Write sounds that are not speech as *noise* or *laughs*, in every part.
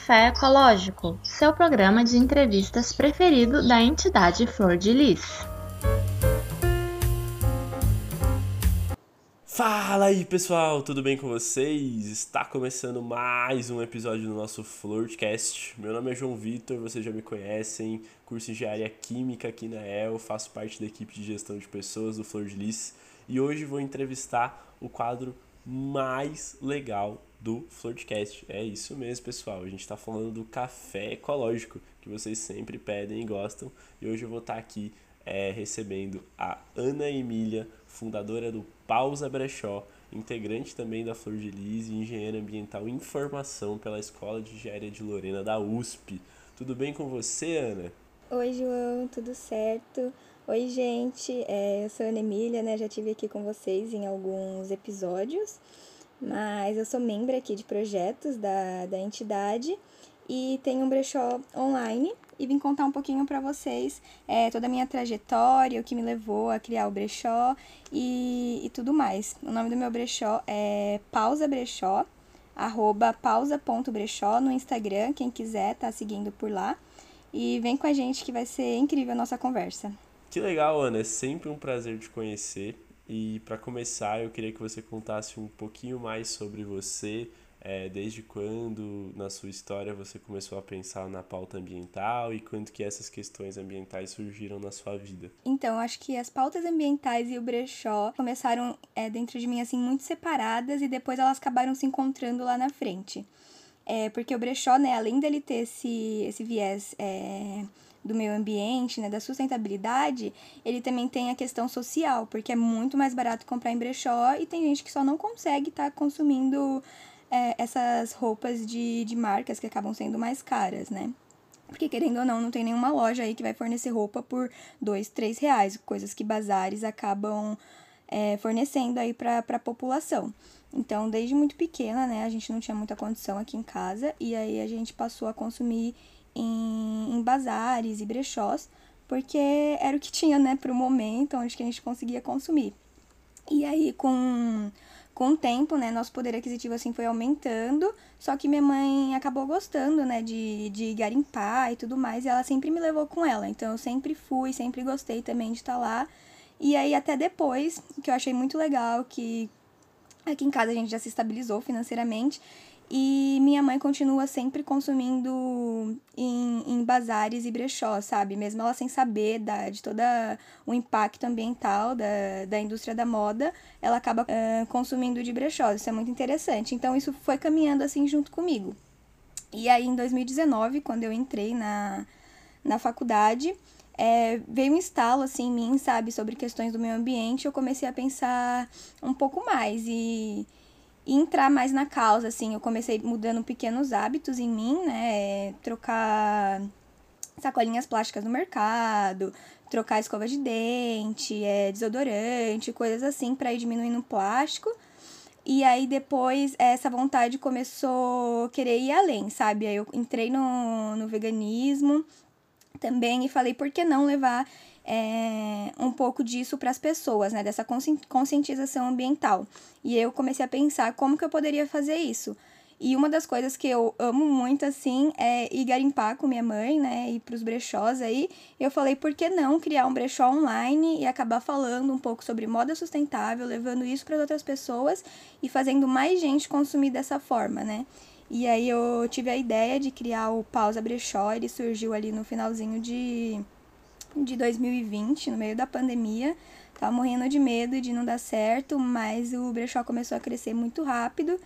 Café Ecológico, seu programa de entrevistas preferido da entidade Flor de Lis. Fala aí pessoal, tudo bem com vocês? Está começando mais um episódio do nosso Florcast. Meu nome é João Vitor, vocês já me conhecem, curso Engenharia Química aqui na EL, faço parte da equipe de gestão de pessoas do Flor de Lis e hoje vou entrevistar o quadro mais legal do Flortcast. É isso mesmo, pessoal. A gente está falando do café ecológico que vocês sempre pedem e gostam. E hoje eu vou estar tá aqui é, recebendo a Ana Emília, fundadora do Pausa Brechó, integrante também da Flor de Lis e engenheira ambiental em formação pela Escola de Engenharia de Lorena da USP. Tudo bem com você, Ana? Oi, João, tudo certo? Oi, gente, é, eu sou a Ana Emília, né? Já tive aqui com vocês em alguns episódios mas eu sou membro aqui de projetos da, da entidade e tenho um brechó online e vim contar um pouquinho para vocês é, toda a minha trajetória, o que me levou a criar o brechó e, e tudo mais. O nome do meu brechó é Pausa Brechó, arroba pausa.brechó no Instagram, quem quiser tá seguindo por lá. E vem com a gente que vai ser incrível a nossa conversa. Que legal, Ana, é sempre um prazer te conhecer. E para começar, eu queria que você contasse um pouquinho mais sobre você, é, desde quando na sua história você começou a pensar na pauta ambiental e quando que essas questões ambientais surgiram na sua vida. Então, acho que as pautas ambientais e o brechó começaram é, dentro de mim assim muito separadas e depois elas acabaram se encontrando lá na frente. É, porque o brechó, né, além dele ter esse, esse viés é, do meio ambiente, né, da sustentabilidade, ele também tem a questão social, porque é muito mais barato comprar em brechó e tem gente que só não consegue estar tá consumindo é, essas roupas de, de marcas que acabam sendo mais caras, né? Porque, querendo ou não, não tem nenhuma loja aí que vai fornecer roupa por dois, três reais, coisas que bazares acabam é, fornecendo aí para a população. Então, desde muito pequena, né, a gente não tinha muita condição aqui em casa e aí a gente passou a consumir em, em bazares e brechós, porque era o que tinha, né, para o momento onde que a gente conseguia consumir. E aí, com, com o tempo, né, nosso poder aquisitivo, assim, foi aumentando, só que minha mãe acabou gostando, né, de, de garimpar e tudo mais, e ela sempre me levou com ela, então eu sempre fui, sempre gostei também de estar lá, e aí, até depois, que eu achei muito legal, que aqui em casa a gente já se estabilizou financeiramente, e minha mãe continua sempre consumindo em, em bazares e brechós, sabe? Mesmo ela sem saber da, de todo o impacto ambiental da, da indústria da moda, ela acaba uh, consumindo de brechós. Isso é muito interessante. Então, isso foi caminhando assim junto comigo. E aí, em 2019, quando eu entrei na, na faculdade, é, veio um estalo assim em mim, sabe, sobre questões do meio ambiente. Eu comecei a pensar um pouco mais e e entrar mais na causa, assim. Eu comecei mudando pequenos hábitos em mim, né? Trocar sacolinhas plásticas no mercado, trocar escova de dente, é, desodorante, coisas assim, para ir diminuindo o plástico. E aí depois essa vontade começou a querer ir além, sabe? Aí eu entrei no, no veganismo também e falei, por que não levar é, um pouco disso para as pessoas, né? Dessa conscientização ambiental. E eu comecei a pensar como que eu poderia fazer isso. E uma das coisas que eu amo muito, assim, é ir garimpar com minha mãe, né? Ir pros brechós aí. Eu falei, por que não criar um brechó online e acabar falando um pouco sobre moda sustentável, levando isso para outras pessoas e fazendo mais gente consumir dessa forma, né? E aí eu tive a ideia de criar o Pausa Brechó, ele surgiu ali no finalzinho de de 2020, no meio da pandemia. Tava morrendo de medo de não dar certo, mas o brechó começou a crescer muito rápido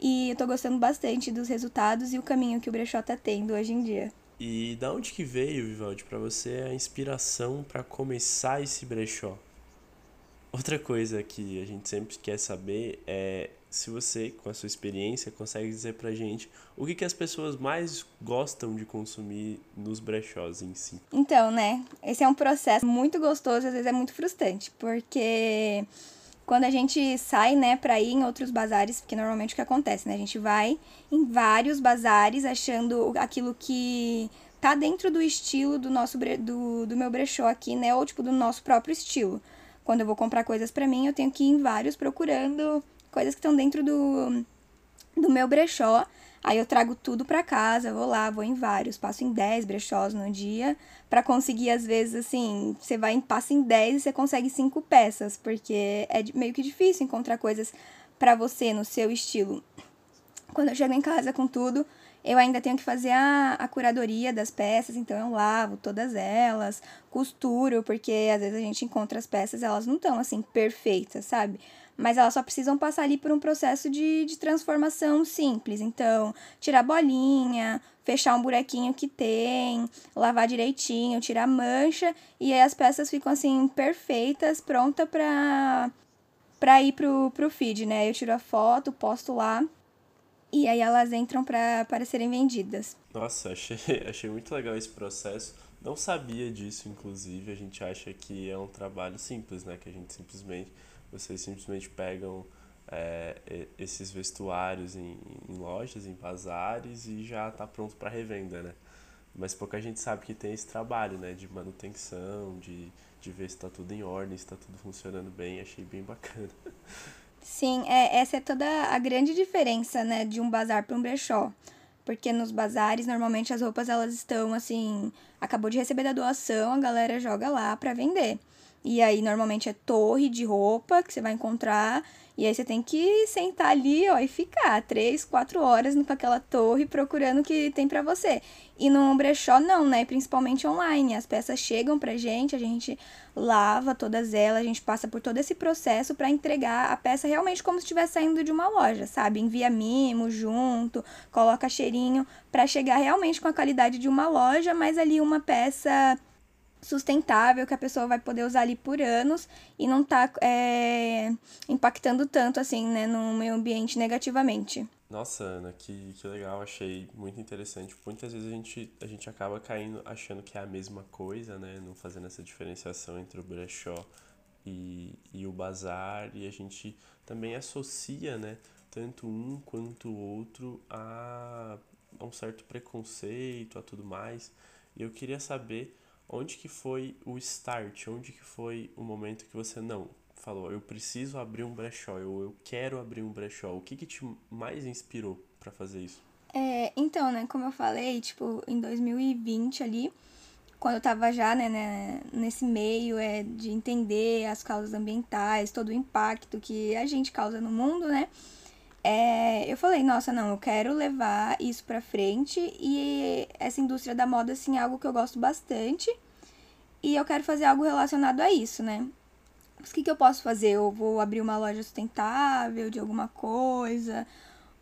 e eu tô gostando bastante dos resultados e o caminho que o brechó tá tendo hoje em dia. E da onde que veio, Vivaldi, para você a inspiração para começar esse brechó? Outra coisa que a gente sempre quer saber é se você, com a sua experiência, consegue dizer pra gente o que, que as pessoas mais gostam de consumir nos brechós em si. Então, né, esse é um processo muito gostoso, às vezes é muito frustrante, porque quando a gente sai, né, pra ir em outros bazares, porque normalmente o que acontece, né, a gente vai em vários bazares achando aquilo que tá dentro do estilo do nosso do, do meu brechó aqui, né, ou tipo do nosso próprio estilo. Quando eu vou comprar coisas para mim, eu tenho que ir em vários procurando coisas que estão dentro do, do meu brechó. Aí eu trago tudo para casa, vou lá, vou em vários, passo em 10 brechós no dia, para conseguir às vezes assim, você vai passa em 10 e você consegue cinco peças, porque é meio que difícil encontrar coisas para você no seu estilo. Quando eu chego em casa com tudo, eu ainda tenho que fazer a, a curadoria das peças, então eu lavo todas elas, costuro, porque às vezes a gente encontra as peças, elas não estão assim perfeitas, sabe? Mas elas só precisam passar ali por um processo de, de transformação simples. Então, tirar bolinha, fechar um buraquinho que tem, lavar direitinho, tirar mancha, e aí as peças ficam assim perfeitas, pronta para para ir pro, pro feed, né? Eu tiro a foto, posto lá, e aí elas entram para serem vendidas. Nossa, *laughs* achei, achei muito legal esse processo. Não sabia disso, inclusive. A gente acha que é um trabalho simples, né? Que a gente simplesmente vocês simplesmente pegam é, esses vestuários em, em, lojas, em bazares e já está pronto para revenda, né? Mas pouca gente sabe que tem esse trabalho, né? De manutenção, de, de ver se está tudo em ordem, se está tudo funcionando bem. Achei bem bacana. Sim, é, essa é toda a grande diferença, né? De um bazar para um brechó. Porque nos bazares, normalmente as roupas elas estão assim, acabou de receber da doação, a galera joga lá para vender. E aí, normalmente é torre de roupa que você vai encontrar. E aí você tem que sentar ali, ó, e ficar três, quatro horas com aquela torre procurando o que tem para você. E no brechó não, né? Principalmente online. As peças chegam pra gente, a gente lava todas elas, a gente passa por todo esse processo para entregar a peça realmente como se estivesse saindo de uma loja, sabe? Envia mimo junto, coloca cheirinho para chegar realmente com a qualidade de uma loja, mas ali uma peça sustentável que a pessoa vai poder usar ali por anos e não tá é, impactando tanto assim, né, no meio ambiente negativamente. Nossa, Ana, que, que legal, achei muito interessante. Muitas vezes a gente, a gente acaba caindo achando que é a mesma coisa, né? Não fazendo essa diferenciação entre o brechó e, e o bazar. E a gente também associa, né? Tanto um quanto o outro a, a um certo preconceito, a tudo mais. E eu queria saber onde que foi o start? Onde que foi o momento que você não falou, eu preciso abrir um brechó, eu, eu quero abrir um brechó? O que que te mais inspirou para fazer isso? É, então, né, como eu falei, tipo, em 2020 ali, quando eu tava já, né, né, nesse meio é, de entender as causas ambientais, todo o impacto que a gente causa no mundo, né, é, eu falei, nossa, não, eu quero levar isso pra frente e essa indústria da moda, assim, é algo que eu gosto bastante e eu quero fazer algo relacionado a isso, né. Mas o que, que eu posso fazer? Eu vou abrir uma loja sustentável de alguma coisa,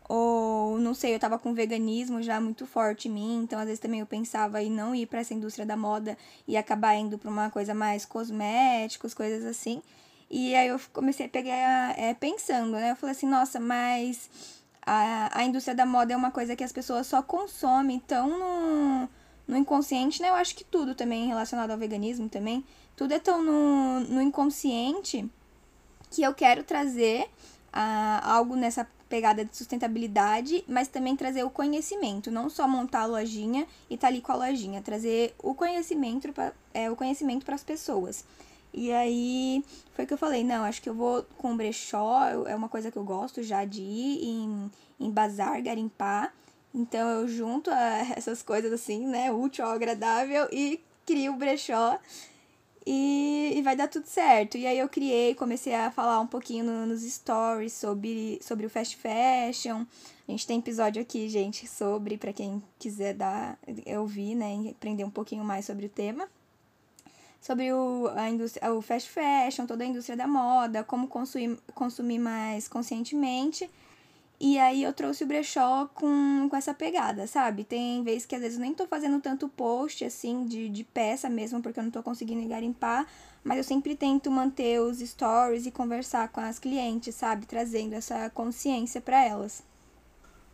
ou não sei, eu tava com veganismo já muito forte em mim, então às vezes também eu pensava em não ir para essa indústria da moda e acabar indo para uma coisa mais cosméticos, coisas assim. E aí eu comecei a pegar é, pensando, né? Eu falei assim, nossa, mas a, a indústria da moda é uma coisa que as pessoas só consomem, então no, no inconsciente, né? Eu acho que tudo também relacionado ao veganismo também tudo é tão no, no inconsciente que eu quero trazer uh, algo nessa pegada de sustentabilidade, mas também trazer o conhecimento, não só montar a lojinha e tá ali com a lojinha, trazer o conhecimento para é, o conhecimento para as pessoas. E aí foi que eu falei, não, acho que eu vou com brechó, é uma coisa que eu gosto já de ir em, em bazar, garimpar. Então eu junto *laughs* essas coisas assim, né, útil ao agradável e crio o brechó e, e, vai dar tudo certo. E aí eu criei, comecei a falar um pouquinho no, nos stories sobre, sobre o fast fashion. A gente tem episódio aqui, gente, sobre, para quem quiser dar, ouvir, né, aprender um pouquinho mais sobre o tema. Sobre o, a indústria, o fast fashion, toda a indústria da moda, como consumir, consumir mais conscientemente. E aí eu trouxe o brechó com, com essa pegada, sabe? Tem vezes que às vezes eu nem tô fazendo tanto post, assim, de, de peça mesmo, porque eu não tô conseguindo garimpar. Mas eu sempre tento manter os stories e conversar com as clientes, sabe? Trazendo essa consciência para elas.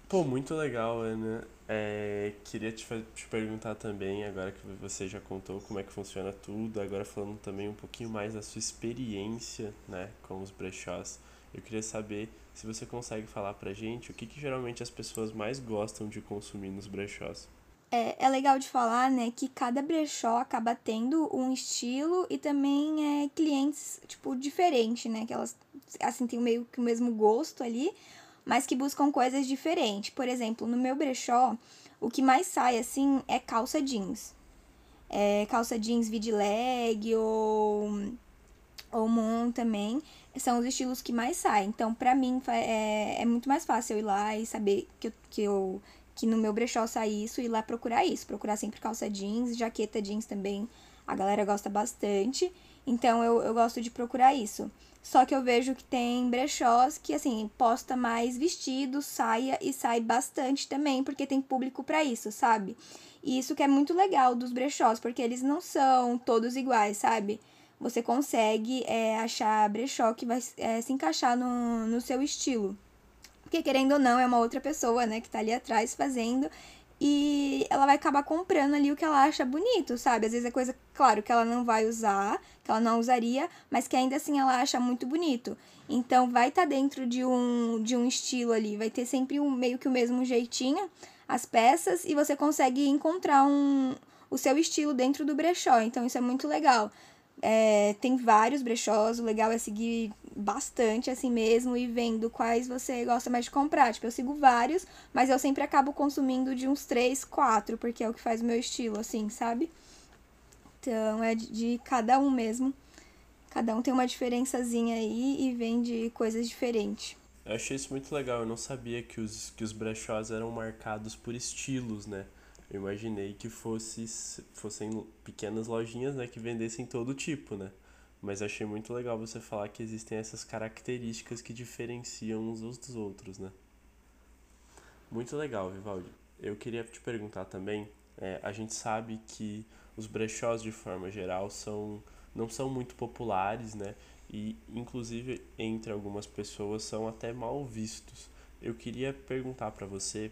Pô, muito legal, Ana. É, queria te, te perguntar também, agora que você já contou como é que funciona tudo, agora falando também um pouquinho mais da sua experiência, né, com os brechós. Eu queria saber se você consegue falar pra gente o que, que geralmente as pessoas mais gostam de consumir nos brechós. É, é legal de falar, né, que cada brechó acaba tendo um estilo e também é clientes, tipo, diferente, né, que elas, assim, tem meio que o mesmo gosto ali, mas que buscam coisas diferentes. Por exemplo, no meu brechó, o que mais sai assim é calça jeans. É, calça jeans vid-leg ou, ou moon também. São os estilos que mais saem. Então, pra mim, é, é muito mais fácil eu ir lá e saber que eu, que eu que no meu brechó sai isso e ir lá procurar isso. Procurar sempre calça jeans, jaqueta jeans também. A galera gosta bastante. Então eu, eu gosto de procurar isso. Só que eu vejo que tem brechós que, assim, posta mais vestido, saia e sai bastante também, porque tem público para isso, sabe? E isso que é muito legal dos brechós, porque eles não são todos iguais, sabe? Você consegue é, achar brechó que vai é, se encaixar no, no seu estilo. Porque, querendo ou não, é uma outra pessoa, né, que tá ali atrás fazendo e ela vai acabar comprando ali o que ela acha bonito, sabe? Às vezes é coisa, claro, que ela não vai usar, que ela não usaria, mas que ainda assim ela acha muito bonito. Então vai estar tá dentro de um, de um estilo ali, vai ter sempre um, meio que o mesmo jeitinho, as peças, e você consegue encontrar um, o seu estilo dentro do brechó. Então isso é muito legal. É, tem vários brechós, o legal é seguir bastante assim mesmo e vendo quais você gosta mais de comprar. Tipo, eu sigo vários, mas eu sempre acabo consumindo de uns três, quatro, porque é o que faz o meu estilo, assim, sabe? Então é de, de cada um mesmo. Cada um tem uma diferençazinha aí e vende coisas diferentes. Eu achei isso muito legal, eu não sabia que os, que os brechós eram marcados por estilos, né? Eu imaginei que fosse, fossem pequenas lojinhas, né, que vendessem todo tipo, né? Mas achei muito legal você falar que existem essas características que diferenciam uns dos outros, né? Muito legal, Vivaldi. Eu queria te perguntar também, é, a gente sabe que os brechós de forma geral são não são muito populares, né? E inclusive entre algumas pessoas são até mal vistos. Eu queria perguntar para você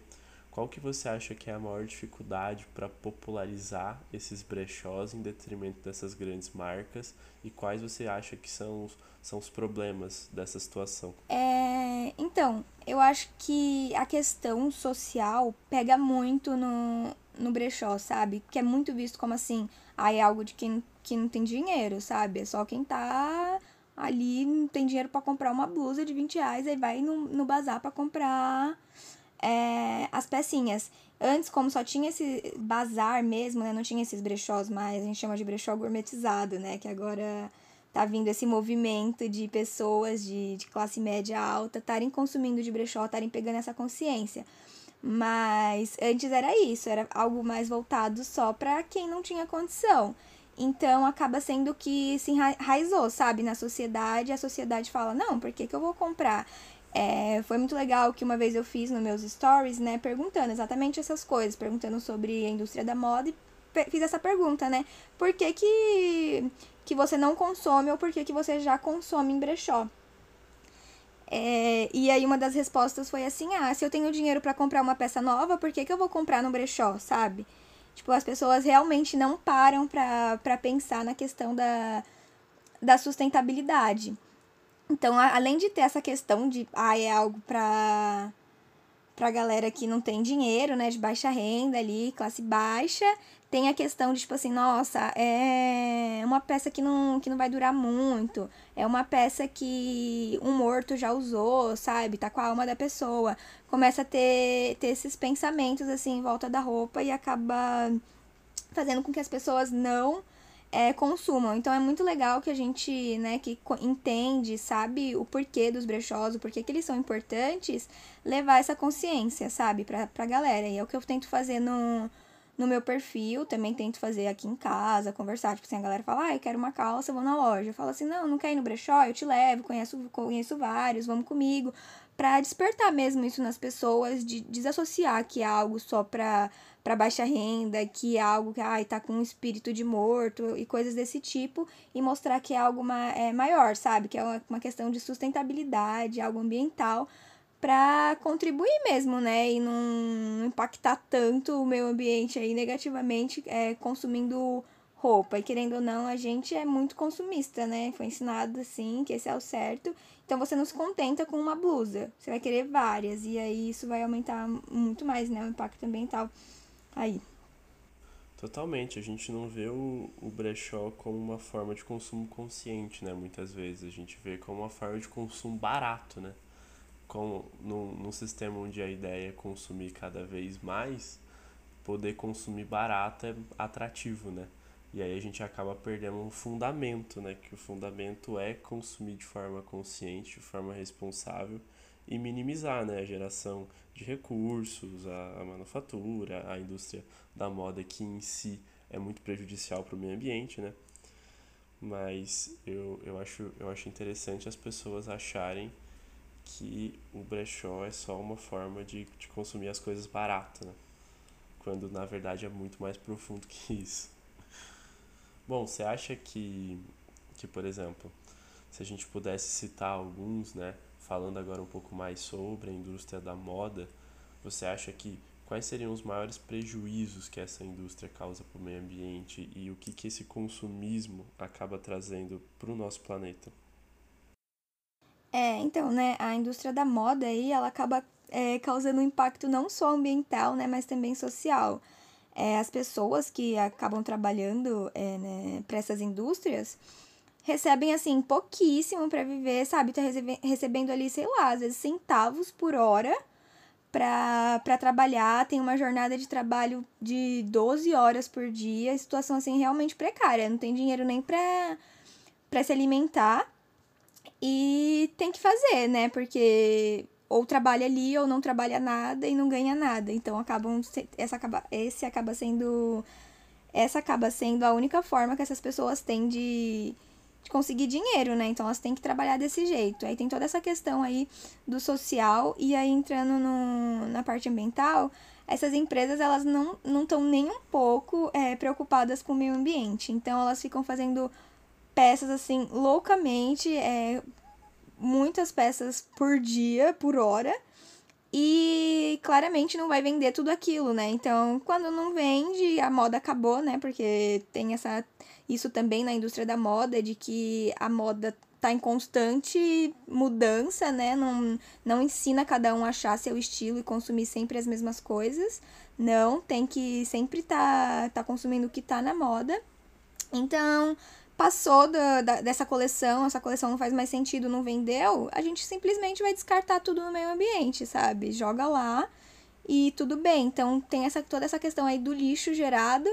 qual que você acha que é a maior dificuldade para popularizar esses brechós em detrimento dessas grandes marcas e quais você acha que são os, são os problemas dessa situação? É, então, eu acho que a questão social pega muito no, no brechó, sabe? Que é muito visto como assim, ah, é algo de quem que não tem dinheiro, sabe? É só quem tá ali não tem dinheiro para comprar uma blusa de 20 reais, aí vai no, no bazar para comprar é, as pecinhas. Antes, como só tinha esse bazar mesmo, né? Não tinha esses brechós mais, a gente chama de brechó gourmetizado, né? Que agora tá vindo esse movimento de pessoas de, de classe média alta estarem consumindo de brechó, estarem pegando essa consciência. Mas antes era isso, era algo mais voltado só para quem não tinha condição. Então acaba sendo que se enraizou, sabe, na sociedade. A sociedade fala: não, por que, que eu vou comprar? É, foi muito legal que uma vez eu fiz nos meus stories, né, perguntando exatamente essas coisas, perguntando sobre a indústria da moda e fiz essa pergunta, né? Por que, que, que você não consome ou por que, que você já consome em brechó? É, e aí uma das respostas foi assim, ah, se eu tenho dinheiro para comprar uma peça nova, por que, que eu vou comprar no brechó, sabe? Tipo, as pessoas realmente não param para pensar na questão da, da sustentabilidade. Então, além de ter essa questão de, ah, é algo pra, pra galera que não tem dinheiro, né, de baixa renda ali, classe baixa, tem a questão de, tipo assim, nossa, é uma peça que não, que não vai durar muito, é uma peça que um morto já usou, sabe, tá com a alma da pessoa. Começa a ter, ter esses pensamentos, assim, em volta da roupa e acaba fazendo com que as pessoas não é, consumam. Então é muito legal que a gente, né, que entende, sabe o porquê dos brechós, o porquê que eles são importantes, levar essa consciência, sabe, pra, pra galera. E é o que eu tento fazer no, no meu perfil, também tento fazer aqui em casa, conversar. Tipo assim, a galera fala, ah, eu quero uma calça, vou na loja. Eu falo assim, não, não quer ir no brechó? Eu te levo, conheço, conheço vários, vamos comigo. Pra despertar mesmo isso nas pessoas, de desassociar que é algo só pra para baixa renda, que é algo que ai, tá com um espírito de morto e coisas desse tipo, e mostrar que é algo ma é, maior, sabe? Que é uma, uma questão de sustentabilidade, algo ambiental, para contribuir mesmo, né? E não impactar tanto o meio ambiente aí negativamente, é, consumindo roupa. E querendo ou não, a gente é muito consumista, né? Foi ensinado assim, que esse é o certo. Então você não se contenta com uma blusa, você vai querer várias. E aí isso vai aumentar muito mais, né? O impacto ambiental aí. Totalmente, a gente não vê o, o brechó como uma forma de consumo consciente, né? Muitas vezes a gente vê como uma forma de consumo barato, né? com, num, num sistema onde a ideia é consumir cada vez mais, poder consumir barato é atrativo, né? E aí a gente acaba perdendo um fundamento, né? Que o fundamento é consumir de forma consciente, de forma responsável e minimizar né? a geração de recursos, a, a manufatura, a indústria da moda que em si é muito prejudicial para o meio ambiente, né? Mas eu, eu, acho, eu acho interessante as pessoas acharem que o brechó é só uma forma de, de consumir as coisas baratas, né? Quando na verdade é muito mais profundo que isso. Bom, você acha que, que, por exemplo, se a gente pudesse citar alguns, né, falando agora um pouco mais sobre a indústria da moda, você acha que quais seriam os maiores prejuízos que essa indústria causa para o meio ambiente e o que, que esse consumismo acaba trazendo para o nosso planeta? É, então, né, a indústria da moda aí, ela acaba é, causando um impacto não só ambiental, né, mas também social é, as pessoas que acabam trabalhando é, né, para essas indústrias recebem assim pouquíssimo para viver, sabe? Tá recebendo ali, sei lá, às vezes centavos por hora para trabalhar, tem uma jornada de trabalho de 12 horas por dia, situação assim realmente precária, não tem dinheiro nem para para se alimentar e tem que fazer, né? Porque ou trabalha ali ou não trabalha nada e não ganha nada. Então acabam essa acaba esse acaba sendo essa acaba sendo a única forma que essas pessoas têm de, de conseguir dinheiro, né? Então elas têm que trabalhar desse jeito. Aí tem toda essa questão aí do social e aí entrando no, na parte ambiental, essas empresas elas não não estão nem um pouco é, preocupadas com o meio ambiente. Então elas ficam fazendo peças assim loucamente é, muitas peças por dia, por hora, e claramente não vai vender tudo aquilo, né? Então, quando não vende, a moda acabou, né? Porque tem essa isso também na indústria da moda de que a moda tá em constante mudança, né? Não, não ensina cada um a achar seu estilo e consumir sempre as mesmas coisas. Não, tem que sempre tá, tá consumindo o que tá na moda. Então, passou da, da, dessa coleção, essa coleção não faz mais sentido, não vendeu, a gente simplesmente vai descartar tudo no meio ambiente, sabe? Joga lá e tudo bem. Então tem essa, toda essa questão aí do lixo gerado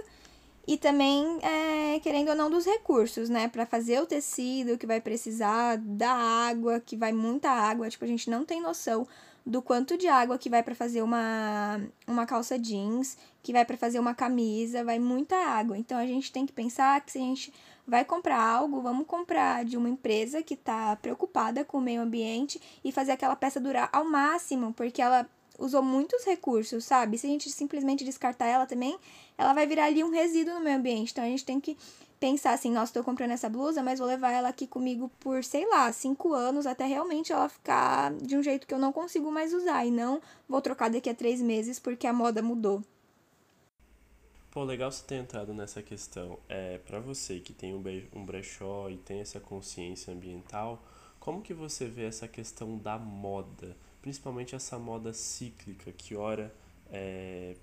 e também, é, querendo ou não, dos recursos, né? Para fazer o tecido que vai precisar da água, que vai muita água, tipo, a gente não tem noção do quanto de água que vai para fazer uma, uma calça jeans, que vai para fazer uma camisa, vai muita água. Então a gente tem que pensar que se a gente vai comprar algo, vamos comprar de uma empresa que está preocupada com o meio ambiente e fazer aquela peça durar ao máximo, porque ela usou muitos recursos, sabe? Se a gente simplesmente descartar ela também, ela vai virar ali um resíduo no meio ambiente. Então a gente tem que pensar assim, nossa, estou comprando essa blusa, mas vou levar ela aqui comigo por, sei lá, cinco anos, até realmente ela ficar de um jeito que eu não consigo mais usar. E não vou trocar daqui a três meses porque a moda mudou. Pô, legal você ter entrado nessa questão. É, para você que tem um brechó e tem essa consciência ambiental, como que você vê essa questão da moda? Principalmente essa moda cíclica, que ora é,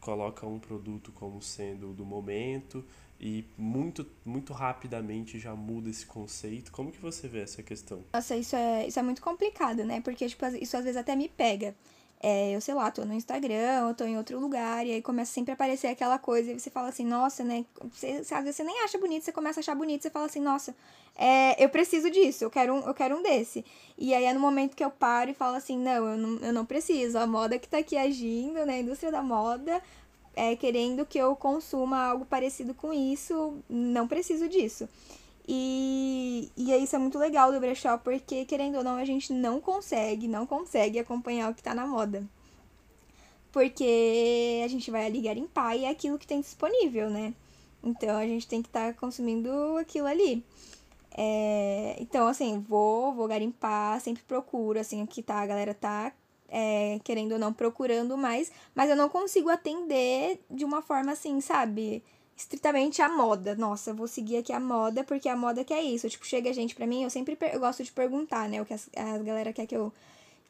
coloca um produto como sendo do momento e muito, muito rapidamente já muda esse conceito. Como que você vê essa questão? Nossa, isso é, isso é muito complicado, né? Porque, tipo, isso às vezes até me pega. É, eu sei lá, tô no Instagram, ou tô em outro lugar, e aí começa sempre a aparecer aquela coisa, e você fala assim, nossa, né? Você, às vezes você nem acha bonito, você começa a achar bonito, você fala assim, nossa, é, eu preciso disso, eu quero, um, eu quero um desse. E aí é no momento que eu paro e falo assim, não, eu não, eu não preciso, a moda que tá aqui agindo, né? A indústria da moda, é, querendo que eu consuma algo parecido com isso, não preciso disso. E, e isso é muito legal do brechó, porque, querendo ou não, a gente não consegue, não consegue acompanhar o que tá na moda. Porque a gente vai ali garimpar e é aquilo que tem disponível, né? Então a gente tem que estar tá consumindo aquilo ali. É, então, assim, vou, vou garimpar, sempre procuro, assim, aqui tá, a galera tá é, querendo ou não procurando mais, mas eu não consigo atender de uma forma assim, sabe? Estritamente a moda. Nossa, vou seguir aqui a moda porque a moda que é isso. Tipo, chega gente pra mim, eu sempre eu gosto de perguntar, né? O que as, a galera quer que eu,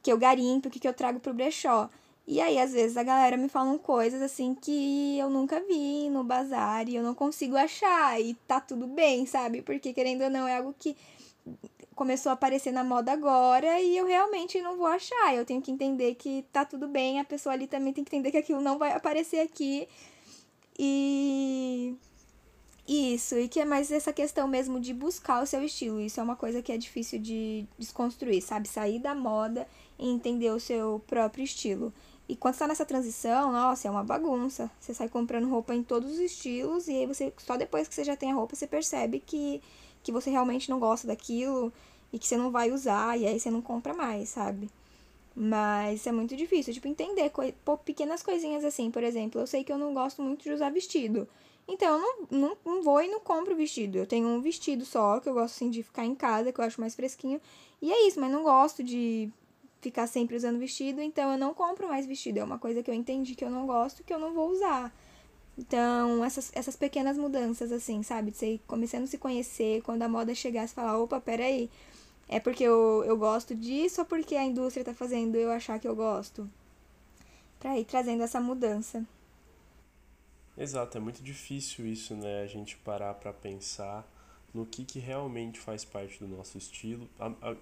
que eu garimpe, o que, que eu trago pro brechó. E aí, às vezes, a galera me falam coisas assim que eu nunca vi no bazar e eu não consigo achar. E tá tudo bem, sabe? Porque, querendo ou não, é algo que começou a aparecer na moda agora e eu realmente não vou achar. Eu tenho que entender que tá tudo bem, a pessoa ali também tem que entender que aquilo não vai aparecer aqui. E isso, e que é mais essa questão mesmo de buscar o seu estilo. Isso é uma coisa que é difícil de desconstruir, sabe? Sair da moda e entender o seu próprio estilo. E quando está nessa transição, nossa, é uma bagunça. Você sai comprando roupa em todos os estilos e aí você só depois que você já tem a roupa você percebe que que você realmente não gosta daquilo e que você não vai usar, e aí você não compra mais, sabe? Mas é muito difícil, tipo, entender pequenas coisinhas assim. Por exemplo, eu sei que eu não gosto muito de usar vestido. Então, eu não, não, não vou e não compro vestido. Eu tenho um vestido só, que eu gosto, assim, de ficar em casa, que eu acho mais fresquinho. E é isso, mas não gosto de ficar sempre usando vestido, então eu não compro mais vestido. É uma coisa que eu entendi que eu não gosto, que eu não vou usar. Então, essas, essas pequenas mudanças, assim, sabe? De você começando a se conhecer, quando a moda chegar, você falar, opa, peraí, é porque eu, eu gosto disso ou porque a indústria tá fazendo eu achar que eu gosto? Pra ir trazendo essa mudança. Exato, é muito difícil isso, né? A gente parar pra pensar no que, que realmente faz parte do nosso estilo.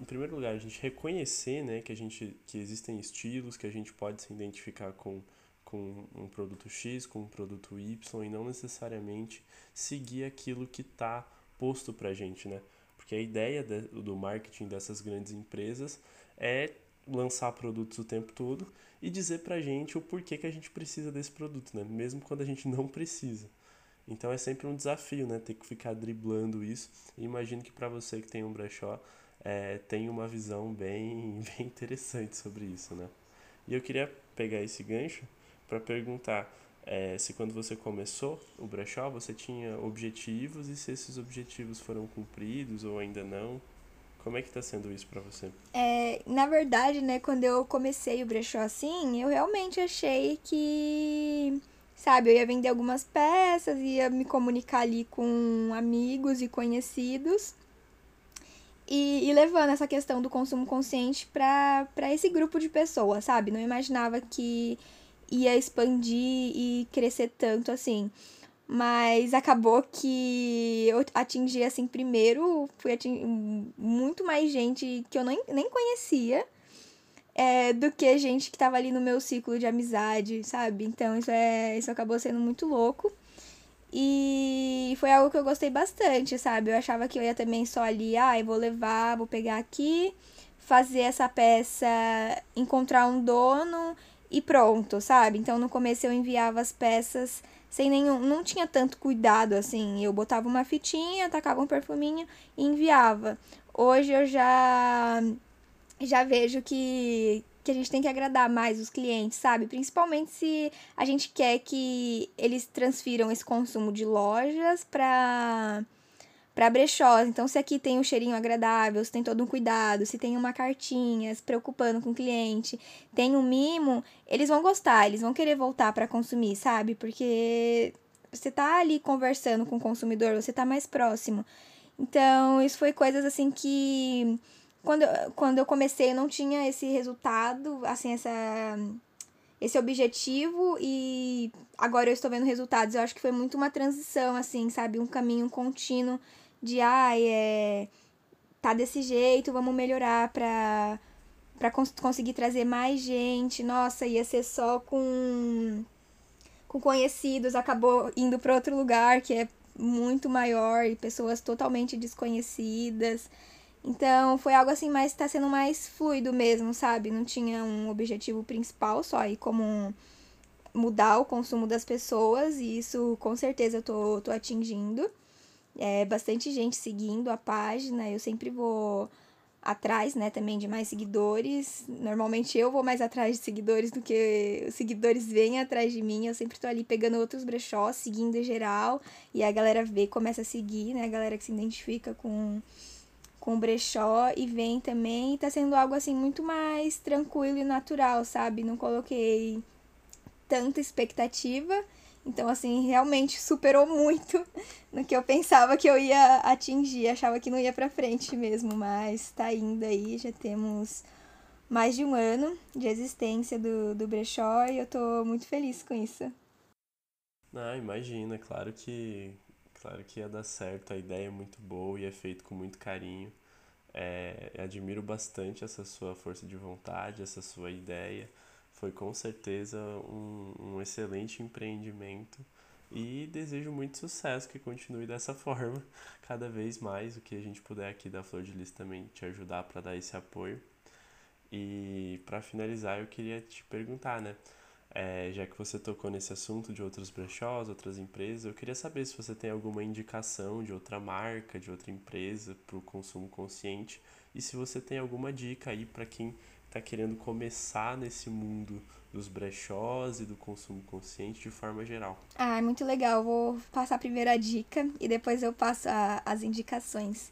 Em primeiro lugar, a gente reconhecer, né, que a gente que existem estilos, que a gente pode se identificar com com um produto X, com um produto Y e não necessariamente seguir aquilo que está posto para a gente, né? Porque a ideia de, do marketing dessas grandes empresas é lançar produtos o tempo todo e dizer para a gente o porquê que a gente precisa desse produto, né? Mesmo quando a gente não precisa. Então é sempre um desafio, né? Ter que ficar driblando isso. E imagino que para você que tem um brechó, é, tem uma visão bem, *laughs* bem interessante sobre isso, né? E eu queria pegar esse gancho para perguntar é, se quando você começou o brechó você tinha objetivos e se esses objetivos foram cumpridos ou ainda não. Como é que está sendo isso para você? É, na verdade, né, quando eu comecei o brechó assim, eu realmente achei que, sabe, eu ia vender algumas peças, ia me comunicar ali com amigos e conhecidos. E, e levando essa questão do consumo consciente para esse grupo de pessoas, sabe? Não imaginava que ia expandir e crescer tanto assim. Mas acabou que eu atingi, assim, primeiro, fui atingir muito mais gente que eu nem, nem conhecia é, do que gente que tava ali no meu ciclo de amizade, sabe? Então isso, é, isso acabou sendo muito louco. E foi algo que eu gostei bastante, sabe? Eu achava que eu ia também só ali, ah, eu vou levar, vou pegar aqui, fazer essa peça, encontrar um dono e pronto, sabe? Então no começo eu enviava as peças sem nenhum. Não tinha tanto cuidado assim. Eu botava uma fitinha, tacava um perfuminho e enviava. Hoje eu já. Já vejo que, que a gente tem que agradar mais os clientes, sabe? Principalmente se a gente quer que eles transfiram esse consumo de lojas para para brechós. Então, se aqui tem um cheirinho agradável, se tem todo um cuidado, se tem uma cartinha, se preocupando com o cliente, tem um mimo, eles vão gostar, eles vão querer voltar para consumir, sabe? Porque você tá ali conversando com o consumidor, você tá mais próximo. Então, isso foi coisas assim que quando, quando eu comecei eu não tinha esse resultado, assim, essa esse objetivo e agora eu estou vendo resultados. Eu acho que foi muito uma transição, assim, sabe? Um caminho contínuo de ai, é, tá desse jeito, vamos melhorar pra, pra cons conseguir trazer mais gente. Nossa, ia ser só com, com conhecidos, acabou indo para outro lugar que é muito maior e pessoas totalmente desconhecidas. Então foi algo assim, mas tá sendo mais fluido mesmo, sabe? Não tinha um objetivo principal só aí como mudar o consumo das pessoas, e isso com certeza eu tô, tô atingindo é, bastante gente seguindo a página. Eu sempre vou atrás, né, também de mais seguidores. Normalmente eu vou mais atrás de seguidores do que os seguidores vêm atrás de mim. Eu sempre tô ali pegando outros brechós, seguindo em geral, e a galera vê, começa a seguir, né, a galera que se identifica com com brechó e vem também, e tá sendo algo assim muito mais tranquilo e natural, sabe? Não coloquei tanta expectativa então, assim, realmente superou muito *laughs* no que eu pensava que eu ia atingir. Achava que não ia pra frente mesmo, mas tá indo aí. Já temos mais de um ano de existência do, do brechó e eu tô muito feliz com isso. Ah, imagina, claro que claro que ia dar certo, a ideia é muito boa e é feito com muito carinho. É, admiro bastante essa sua força de vontade, essa sua ideia. Foi com certeza um, um excelente empreendimento e desejo muito sucesso, que continue dessa *laughs* forma, cada vez mais. O que a gente puder aqui da Flor de Lis também te ajudar para dar esse apoio. E para finalizar, eu queria te perguntar, né? É, já que você tocou nesse assunto de outros brechós, outras empresas, eu queria saber se você tem alguma indicação de outra marca, de outra empresa para o consumo consciente e se você tem alguma dica aí para quem está querendo começar nesse mundo dos brechós e do consumo consciente de forma geral. Ah, é muito legal. Vou passar a primeira dica e depois eu passo a, as indicações.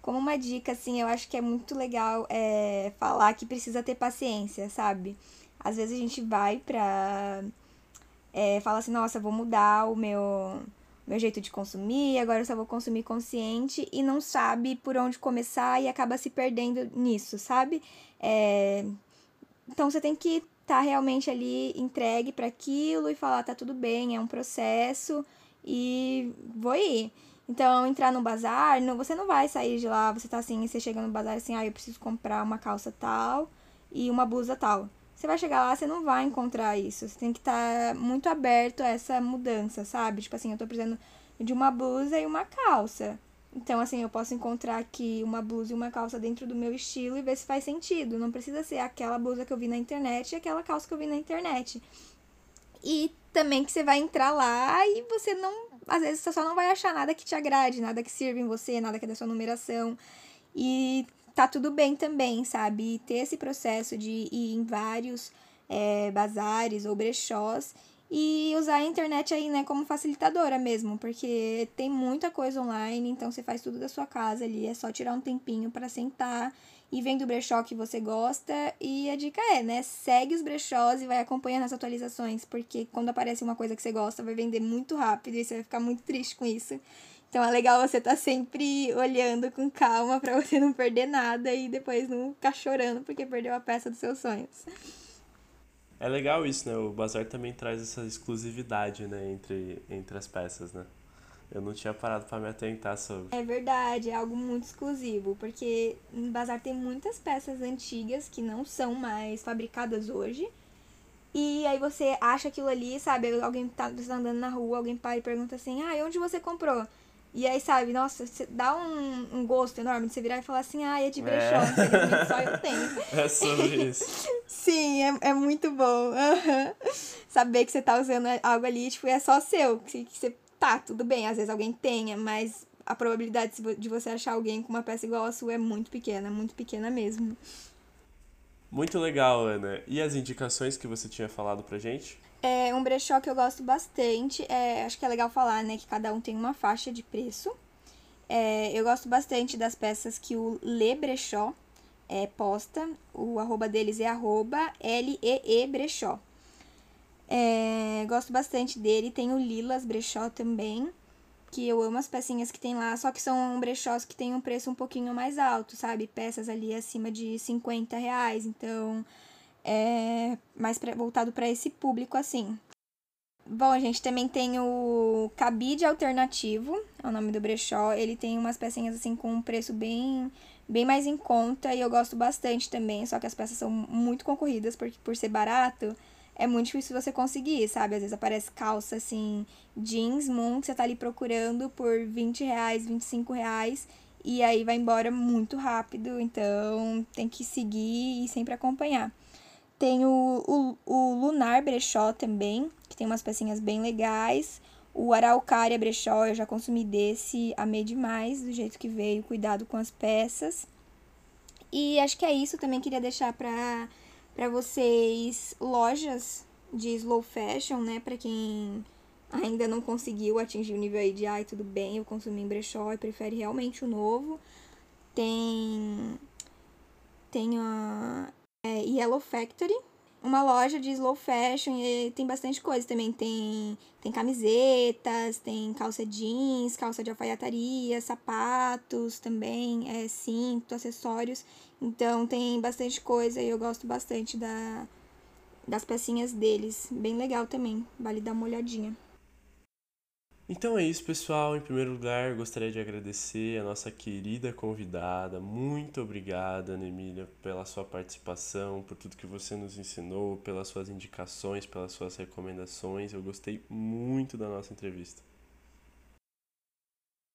Como uma dica, assim, eu acho que é muito legal é, falar que precisa ter paciência, sabe? Às vezes a gente vai pra. É, fala assim, nossa, vou mudar o meu, meu jeito de consumir, agora eu só vou consumir consciente e não sabe por onde começar e acaba se perdendo nisso, sabe? É, então você tem que estar tá realmente ali entregue para aquilo e falar, tá tudo bem, é um processo e vou ir. Então, entrar no bazar, não, você não vai sair de lá, você tá assim, você chega no bazar assim, ah, eu preciso comprar uma calça tal e uma blusa tal. Você vai chegar lá, você não vai encontrar isso. Você tem que estar tá muito aberto a essa mudança, sabe? Tipo assim, eu tô precisando de uma blusa e uma calça. Então, assim, eu posso encontrar aqui uma blusa e uma calça dentro do meu estilo e ver se faz sentido. Não precisa ser aquela blusa que eu vi na internet e aquela calça que eu vi na internet. E também que você vai entrar lá e você não. Às vezes você só não vai achar nada que te agrade, nada que sirva em você, nada que é da sua numeração. E tá tudo bem também, sabe? E ter esse processo de ir em vários é, bazares ou brechós e usar a internet aí, né, como facilitadora mesmo, porque tem muita coisa online, então você faz tudo da sua casa ali, é só tirar um tempinho para sentar e vendo o brechó que você gosta. E a dica é, né, segue os brechós e vai acompanhando as atualizações, porque quando aparece uma coisa que você gosta, vai vender muito rápido e você vai ficar muito triste com isso. Então é legal você estar tá sempre olhando com calma para você não perder nada e depois não ficar chorando porque perdeu a peça dos seus sonhos. É legal isso, né? O bazar também traz essa exclusividade, né, entre, entre as peças, né? Eu não tinha parado para me atentar sobre. É verdade, é algo muito exclusivo, porque no bazar tem muitas peças antigas que não são mais fabricadas hoje. E aí você acha aquilo ali, sabe? Alguém tá, tá andando na rua, alguém para e pergunta assim: "Ah, onde você comprou?" E aí, sabe, nossa, dá um, um gosto enorme de você virar e falar assim, ah, é de brechó, é. só eu tenho. *laughs* É sobre isso. *laughs* Sim, é, é muito bom. Uhum. Saber que você tá usando algo ali, tipo, é só seu. Que, que você, tá, tudo bem, às vezes alguém tenha, mas a probabilidade de você achar alguém com uma peça igual a sua é muito pequena, muito pequena mesmo. Muito legal, Ana. E as indicações que você tinha falado pra gente? É um brechó que eu gosto bastante. É, acho que é legal falar, né, que cada um tem uma faixa de preço. É, eu gosto bastante das peças que o Le Brechó é, posta. O arroba deles é arroba L-E-E Brechó. É, gosto bastante dele. Tem o Lilas Brechó também, que eu amo as pecinhas que tem lá, só que são brechós que tem um preço um pouquinho mais alto, sabe? Peças ali acima de 50 reais. Então, é mais pra, voltado para esse público assim. Bom, a gente também tem o Cabide Alternativo, é o nome do brechó. Ele tem umas pecinhas assim com um preço bem bem mais em conta e eu gosto bastante também, só que as peças são muito concorridas porque por ser barato, é muito difícil você conseguir, sabe? Às vezes aparece calça assim, jeans, moon, que você tá ali procurando por 20 reais, 25 reais, e aí vai embora muito rápido, então tem que seguir e sempre acompanhar. Tem o, o, o Lunar Brechó também, que tem umas pecinhas bem legais. O Araucária Brechó, eu já consumi desse, amei demais, do jeito que veio, cuidado com as peças. E acho que é isso, também queria deixar pra, pra vocês lojas de slow fashion, né, pra quem ainda não conseguiu atingir o nível aí de, ai, tudo bem, eu consumi em brechó e prefere realmente o novo. Tem tem a é, Yellow Factory, uma loja de slow fashion e tem bastante coisa também. Tem, tem camisetas, tem calça jeans, calça de alfaiataria, sapatos também, é, cinto, acessórios. Então tem bastante coisa e eu gosto bastante da, das pecinhas deles. Bem legal também, vale dar uma olhadinha. Então é isso, pessoal. Em primeiro lugar, gostaria de agradecer a nossa querida convidada. Muito obrigada, Ana Emília, pela sua participação, por tudo que você nos ensinou, pelas suas indicações, pelas suas recomendações. Eu gostei muito da nossa entrevista.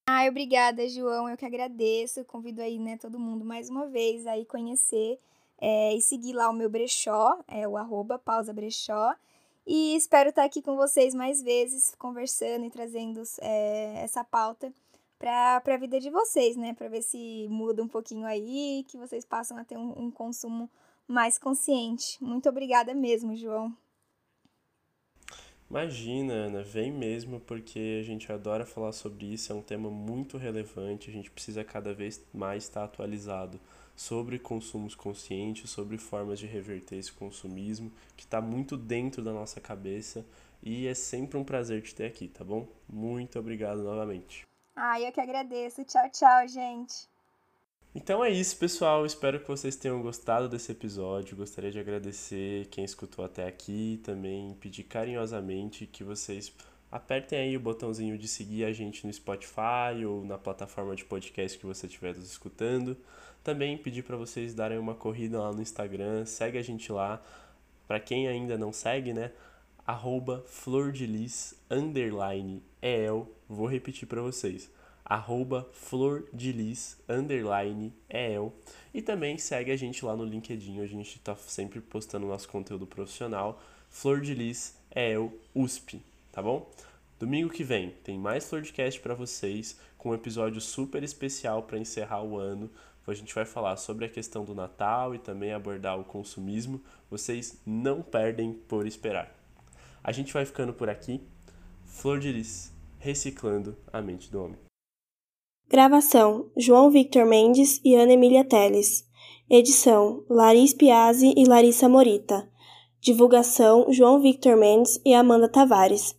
Ai, obrigada, João. Eu que agradeço. Convido aí, né, todo mundo mais uma vez aí conhecer é, e seguir lá o meu brechó, é o arroba pausa brechó. E espero estar aqui com vocês mais vezes, conversando e trazendo é, essa pauta para a vida de vocês, né? Para ver se muda um pouquinho aí, que vocês passam a ter um, um consumo mais consciente. Muito obrigada mesmo, João. Imagina, Ana, vem mesmo porque a gente adora falar sobre isso, é um tema muito relevante, a gente precisa cada vez mais estar atualizado sobre consumos conscientes, sobre formas de reverter esse consumismo, que está muito dentro da nossa cabeça. E é sempre um prazer te ter aqui, tá bom? Muito obrigado novamente. Ah, eu que agradeço. Tchau, tchau, gente. Então é isso, pessoal. Espero que vocês tenham gostado desse episódio. Gostaria de agradecer quem escutou até aqui. Também pedir carinhosamente que vocês apertem aí o botãozinho de seguir a gente no Spotify ou na plataforma de podcast que você estiver nos escutando. Também pedir para vocês darem uma corrida lá no Instagram, segue a gente lá. Para quem ainda não segue, né? Arroba flordelis, underline, el. Vou repetir para vocês. Arroba flordelis, underline, el. E também segue a gente lá no LinkedIn, a gente está sempre postando nosso conteúdo profissional. Flor de Lis, el, USP, tá bom? Domingo que vem tem mais Florcast para vocês, com um episódio super especial para encerrar o ano a gente vai falar sobre a questão do Natal e também abordar o consumismo. Vocês não perdem por esperar. A gente vai ficando por aqui. Flor de Lis, reciclando a mente do homem. Gravação: João Victor Mendes e Ana Emília Teles. Edição: Laris Piazzi e Larissa Morita. Divulgação: João Victor Mendes e Amanda Tavares.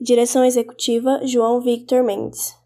Direção executiva: João Victor Mendes.